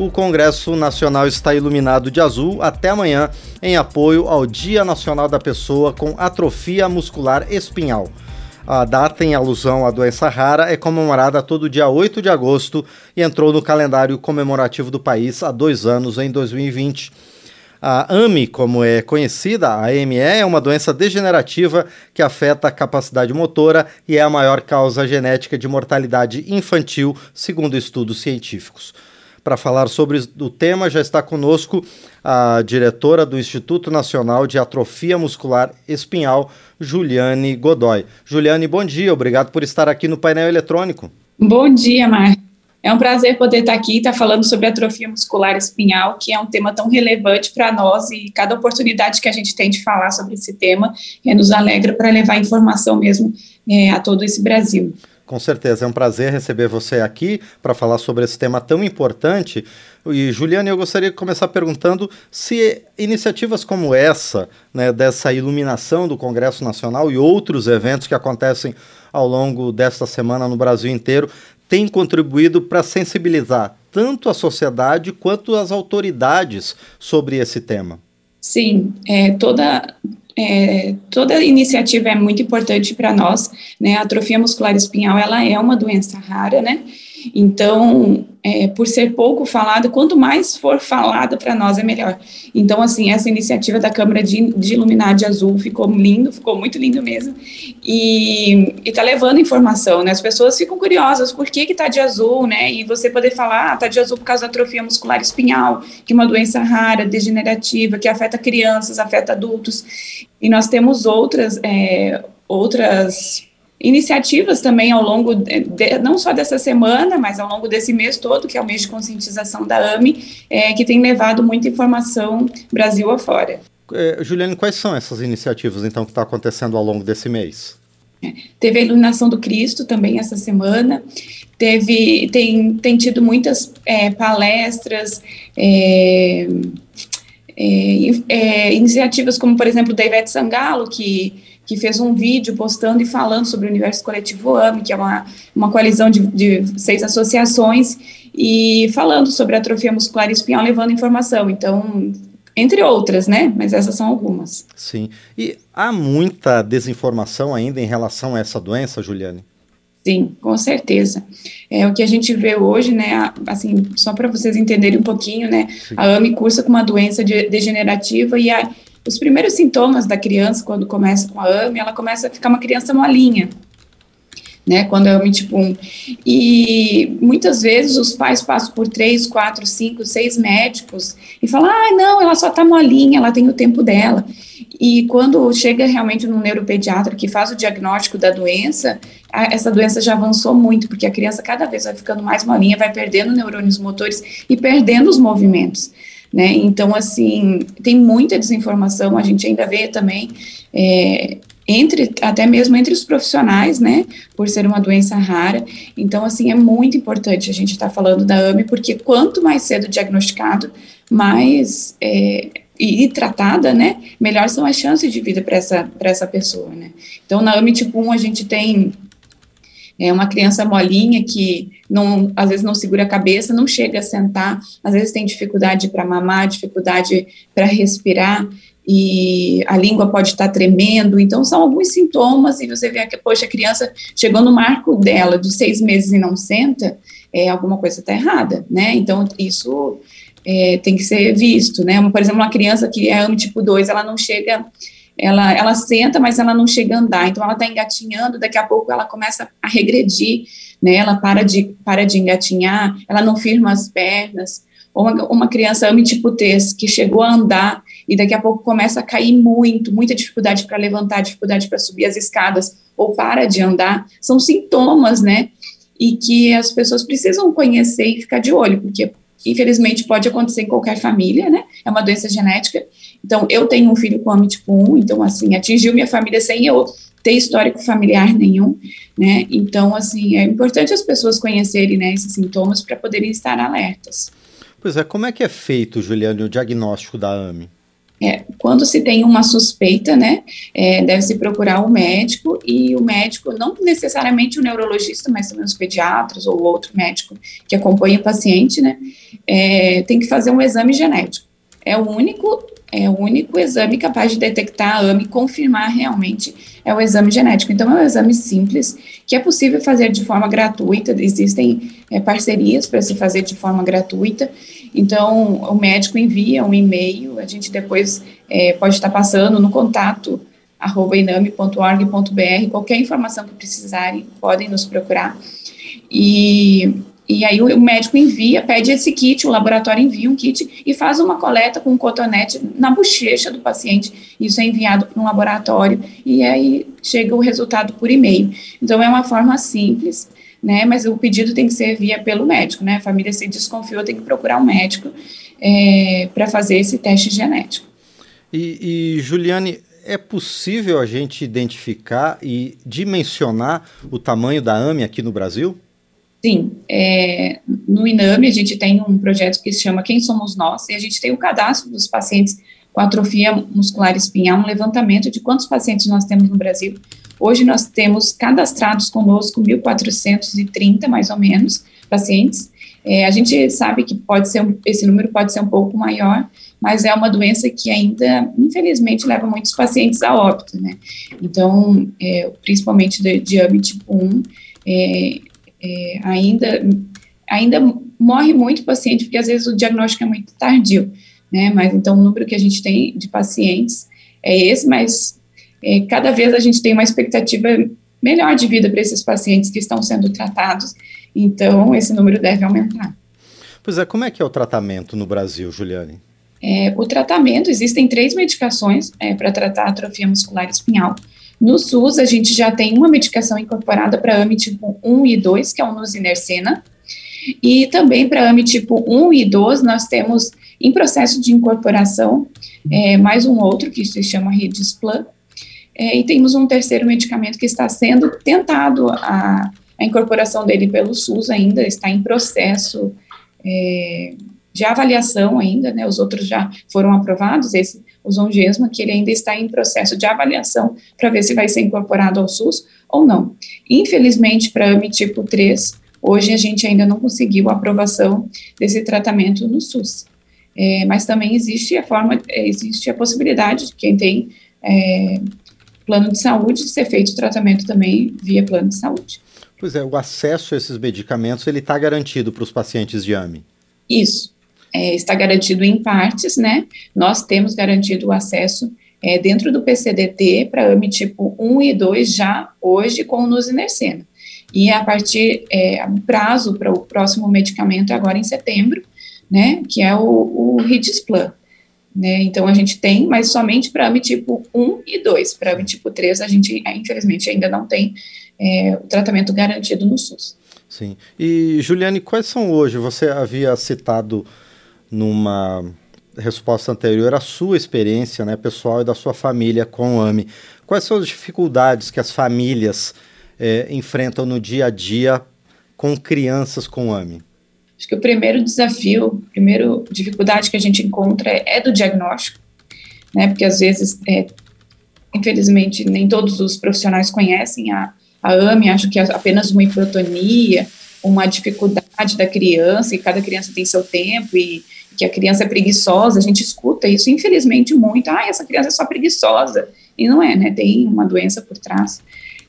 o Congresso Nacional está iluminado de azul até amanhã em apoio ao Dia Nacional da Pessoa com Atrofia Muscular Espinhal. A data, em alusão à doença rara, é comemorada todo dia 8 de agosto e entrou no calendário comemorativo do país há dois anos, em 2020. A AMI, como é conhecida, a AME, é uma doença degenerativa que afeta a capacidade motora e é a maior causa genética de mortalidade infantil, segundo estudos científicos. Para falar sobre o tema, já está conosco a diretora do Instituto Nacional de Atrofia Muscular Espinhal, Juliane Godoy. Juliane, bom dia, obrigado por estar aqui no painel eletrônico. Bom dia, Marcos. É um prazer poder estar aqui e estar falando sobre atrofia muscular espinhal, que é um tema tão relevante para nós e cada oportunidade que a gente tem de falar sobre esse tema é, nos alegra para levar informação mesmo é, a todo esse Brasil. Com certeza, é um prazer receber você aqui para falar sobre esse tema tão importante. E, Juliane, eu gostaria de começar perguntando se iniciativas como essa, né, dessa iluminação do Congresso Nacional e outros eventos que acontecem ao longo desta semana no Brasil inteiro, tem contribuído para sensibilizar tanto a sociedade quanto as autoridades sobre esse tema. Sim, é, toda, é, toda iniciativa é muito importante para nós, né? A atrofia muscular espinhal, ela é uma doença rara, né? Então, é, por ser pouco falada, quanto mais for falada para nós é melhor. Então, assim, essa iniciativa da Câmara de, de Iluminade Azul ficou lindo, ficou muito lindo mesmo, e está levando informação, né? As pessoas ficam curiosas, por que que tá de azul, né? E você poder falar, ah, tá de azul por causa da atrofia muscular espinhal, que é uma doença rara, degenerativa, que afeta crianças, afeta adultos, e nós temos outras, é, outras iniciativas também ao longo, de, não só dessa semana, mas ao longo desse mês todo, que é o mês de conscientização da AMI, é, que tem levado muita informação Brasil afora. É, Juliane, quais são essas iniciativas, então, que estão tá acontecendo ao longo desse mês? É, teve a iluminação do Cristo também essa semana, teve, tem, tem tido muitas é, palestras, é, é, é, iniciativas como, por exemplo, da Ivete Sangalo, que que fez um vídeo postando e falando sobre o Universo Coletivo AME, que é uma, uma coalizão de, de seis associações, e falando sobre atrofia muscular espinhal, levando informação. Então, entre outras, né? Mas essas são algumas. Sim. E há muita desinformação ainda em relação a essa doença, Juliane? Sim, com certeza. É o que a gente vê hoje, né? Assim, só para vocês entenderem um pouquinho, né? Sim. A AME cursa com uma doença de, degenerativa e a, os primeiros sintomas da criança, quando começa com a AME, ela começa a ficar uma criança molinha, né, quando é AME tipo 1. E muitas vezes os pais passam por três, quatro, cinco, seis médicos e falam, ah, não, ela só tá molinha, ela tem o tempo dela. E quando chega realmente no neuropediatra que faz o diagnóstico da doença, a, essa doença já avançou muito, porque a criança cada vez vai ficando mais molinha, vai perdendo neurônios motores e perdendo os movimentos né? Então, assim, tem muita desinformação, a gente ainda vê também, é, entre, até mesmo entre os profissionais, né, por ser uma doença rara. Então, assim, é muito importante a gente estar tá falando da AME, porque quanto mais cedo diagnosticado, mais é, e, e, tratada, né, melhor são as chances de vida para essa, essa pessoa, né. Então, na AME tipo 1, a gente tem é uma criança molinha que não, às vezes não segura a cabeça, não chega a sentar, às vezes tem dificuldade para mamar, dificuldade para respirar e a língua pode estar tremendo. Então, são alguns sintomas, e você vê que, poxa, a criança chegou no marco dela dos seis meses e não senta, é, alguma coisa está errada, né? Então, isso é, tem que ser visto, né? Por exemplo, uma criança que é AME tipo 2, ela não chega ela, ela senta, mas ela não chega a andar, então ela está engatinhando, daqui a pouco ela começa a regredir, né, ela para de, para de engatinhar, ela não firma as pernas, uma, uma criança ame T, que chegou a andar e daqui a pouco começa a cair muito, muita dificuldade para levantar, dificuldade para subir as escadas, ou para de andar, são sintomas, né, e que as pessoas precisam conhecer e ficar de olho, porque infelizmente pode acontecer em qualquer família, né? É uma doença genética. Então, eu tenho um filho com AMI tipo 1, então, assim, atingiu minha família sem eu ter histórico familiar nenhum, né? Então, assim, é importante as pessoas conhecerem né, esses sintomas para poderem estar alertas. Pois é, como é que é feito, Juliane, o diagnóstico da AMI? É, quando se tem uma suspeita, né, é, deve-se procurar o médico e o médico, não necessariamente o neurologista, mas também os pediatras ou outro médico que acompanha o paciente, né, é, tem que fazer um exame genético. É o único é o único exame capaz de detectar a AME e confirmar realmente é o exame genético. Então, é um exame simples, que é possível fazer de forma gratuita, existem é, parcerias para se fazer de forma gratuita. Então, o médico envia um e-mail, a gente depois é, pode estar passando no contato arroba iname.org.br, qualquer informação que precisarem, podem nos procurar. E e aí o médico envia, pede esse kit, o laboratório envia um kit e faz uma coleta com um cotonete na bochecha do paciente. Isso é enviado para um laboratório e aí chega o resultado por e-mail. Então é uma forma simples, né? Mas o pedido tem que ser via pelo médico, né? A família se desconfiou, tem que procurar um médico é, para fazer esse teste genético. E, e Juliane, é possível a gente identificar e dimensionar o tamanho da AME aqui no Brasil? Sim, é, no INAME a gente tem um projeto que se chama Quem Somos Nós, e a gente tem o cadastro dos pacientes com atrofia muscular espinhal, um levantamento de quantos pacientes nós temos no Brasil. Hoje nós temos cadastrados conosco 1.430, mais ou menos, pacientes. É, a gente sabe que pode ser, esse número pode ser um pouco maior, mas é uma doença que ainda, infelizmente, leva muitos pacientes a óbito, né? Então, é, principalmente de, de tipo 1, é, é, ainda, ainda morre muito paciente, porque às vezes o diagnóstico é muito tardio, né? Mas então o número que a gente tem de pacientes é esse, mas é, cada vez a gente tem uma expectativa melhor de vida para esses pacientes que estão sendo tratados, então esse número deve aumentar. Pois é, como é que é o tratamento no Brasil, Juliane? É, o tratamento, existem três medicações é, para tratar atrofia muscular espinhal. No SUS, a gente já tem uma medicação incorporada para AMI tipo 1 e 2, que é o nusinercena, e também para AMI tipo 1 e 2, nós temos em processo de incorporação é, mais um outro, que se chama Redisplay, é, e temos um terceiro medicamento que está sendo tentado a, a incorporação dele pelo SUS ainda, está em processo é, de avaliação ainda, né, os outros já foram aprovados, esse, o Zongesma, que ele ainda está em processo de avaliação para ver se vai ser incorporado ao SUS ou não. Infelizmente, para AMI tipo 3, hoje a gente ainda não conseguiu a aprovação desse tratamento no SUS. É, mas também existe a forma, é, existe a possibilidade de quem tem é, plano de saúde ser feito o tratamento também via plano de saúde. Pois é, o acesso a esses medicamentos ele está garantido para os pacientes de AMI. Isso é, está garantido em partes, né? Nós temos garantido o acesso é, dentro do PCDT para AMI tipo 1 e 2 já hoje com o nusinercena. E a partir, é, prazo para o próximo medicamento é agora em setembro, né, que é o, o Ridisplan. Né, então a gente tem, mas somente para AMI tipo 1 e 2. Para AMI tipo 3, a gente, infelizmente, ainda não tem é, o tratamento garantido no SUS. Sim. E, Juliane, quais são hoje? Você havia citado numa resposta anterior a sua experiência né, pessoal e da sua família com o AMI. Quais são as dificuldades que as famílias é, enfrentam no dia a dia com crianças com AMI? Acho que o primeiro desafio, a primeira dificuldade que a gente encontra é, do diagnóstico, né? Porque às vezes, é, infelizmente, nem todos os profissionais conhecem a, a AMI, acho que é apenas uma hipotonia, uma dificuldade da criança, e cada criança tem seu tempo, e que a criança é preguiçosa, a gente escuta isso, infelizmente, muito. Ah, essa criança é só preguiçosa. E não é, né? Tem uma doença por trás.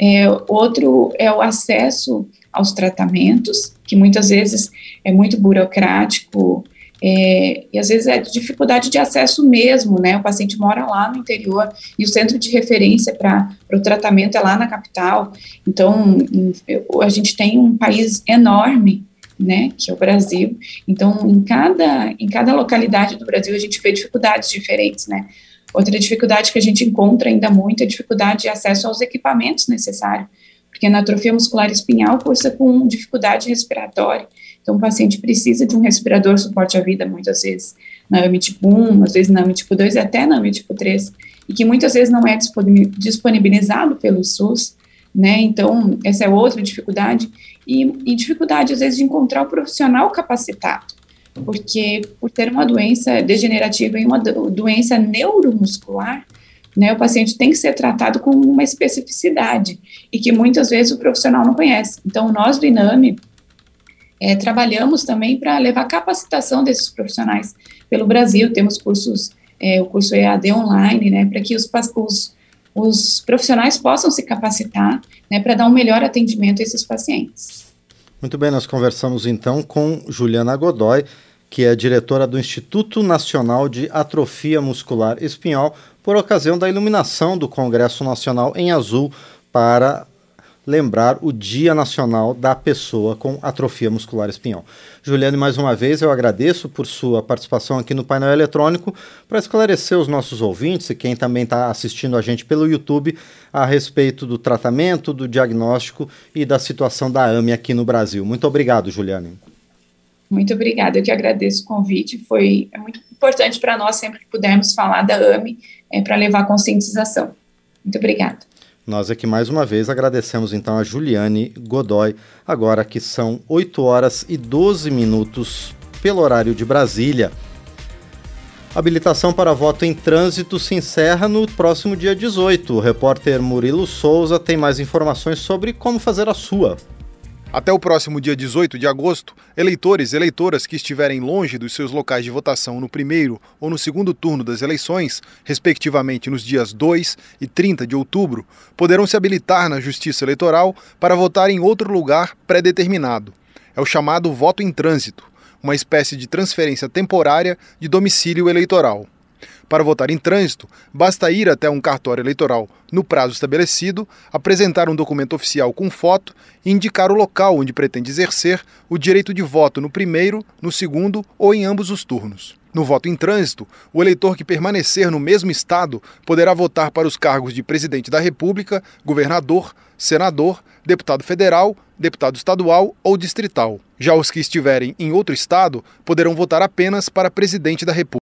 É, outro é o acesso aos tratamentos, que muitas vezes é muito burocrático, é, e às vezes é dificuldade de acesso mesmo, né? O paciente mora lá no interior e o centro de referência para o tratamento é lá na capital. Então, a gente tem um país enorme né, que é o Brasil. Então, em cada, em cada localidade do Brasil, a gente vê dificuldades diferentes, né. Outra dificuldade que a gente encontra ainda muito é a dificuldade de acesso aos equipamentos necessários, porque na atrofia muscular espinhal cursa com dificuldade respiratória, então o paciente precisa de um respirador suporte à vida, muitas vezes na AMI tipo 1, às vezes na AMI tipo 2 e até na AMI tipo 3, e que muitas vezes não é disponibilizado pelo SUS, né, então essa é outra dificuldade, e, e dificuldade, às vezes, de encontrar o profissional capacitado. porque por ter uma doença degenerativa e uma doença neuromuscular, né, o paciente tem que ser tratado com uma especificidade e que muitas vezes o profissional não conhece. Então, nós do INAME é, trabalhamos também para levar capacitação desses profissionais pelo Brasil. Temos cursos, é, o curso EAD online, né, para que os, os, os, profissionais possam se capacitar né, para dar um melhor atendimento a esses pacientes. Muito bem, nós conversamos então com Juliana Godoy, que é diretora do Instituto Nacional de Atrofia Muscular Espinhal, por ocasião da iluminação do Congresso Nacional em azul para lembrar o Dia Nacional da Pessoa com Atrofia Muscular Espinhal. Juliane, mais uma vez eu agradeço por sua participação aqui no painel eletrônico para esclarecer os nossos ouvintes e quem também está assistindo a gente pelo YouTube a respeito do tratamento, do diagnóstico e da situação da AME aqui no Brasil. Muito obrigado, Juliane. Muito obrigada, eu que agradeço o convite. Foi é muito importante para nós sempre que pudermos falar da AME é, para levar conscientização. Muito obrigada. Nós aqui mais uma vez agradecemos então a Juliane Godoy, agora que são 8 horas e 12 minutos pelo horário de Brasília. Habilitação para voto em trânsito se encerra no próximo dia 18. O repórter Murilo Souza tem mais informações sobre como fazer a sua. Até o próximo dia 18 de agosto, eleitores e eleitoras que estiverem longe dos seus locais de votação no primeiro ou no segundo turno das eleições, respectivamente nos dias 2 e 30 de outubro, poderão se habilitar na Justiça Eleitoral para votar em outro lugar pré-determinado. É o chamado voto em trânsito, uma espécie de transferência temporária de domicílio eleitoral. Para votar em trânsito, basta ir até um cartório eleitoral no prazo estabelecido, apresentar um documento oficial com foto e indicar o local onde pretende exercer o direito de voto no primeiro, no segundo ou em ambos os turnos. No voto em trânsito, o eleitor que permanecer no mesmo estado poderá votar para os cargos de presidente da República, governador, senador, deputado federal, deputado estadual ou distrital. Já os que estiverem em outro estado poderão votar apenas para presidente da República.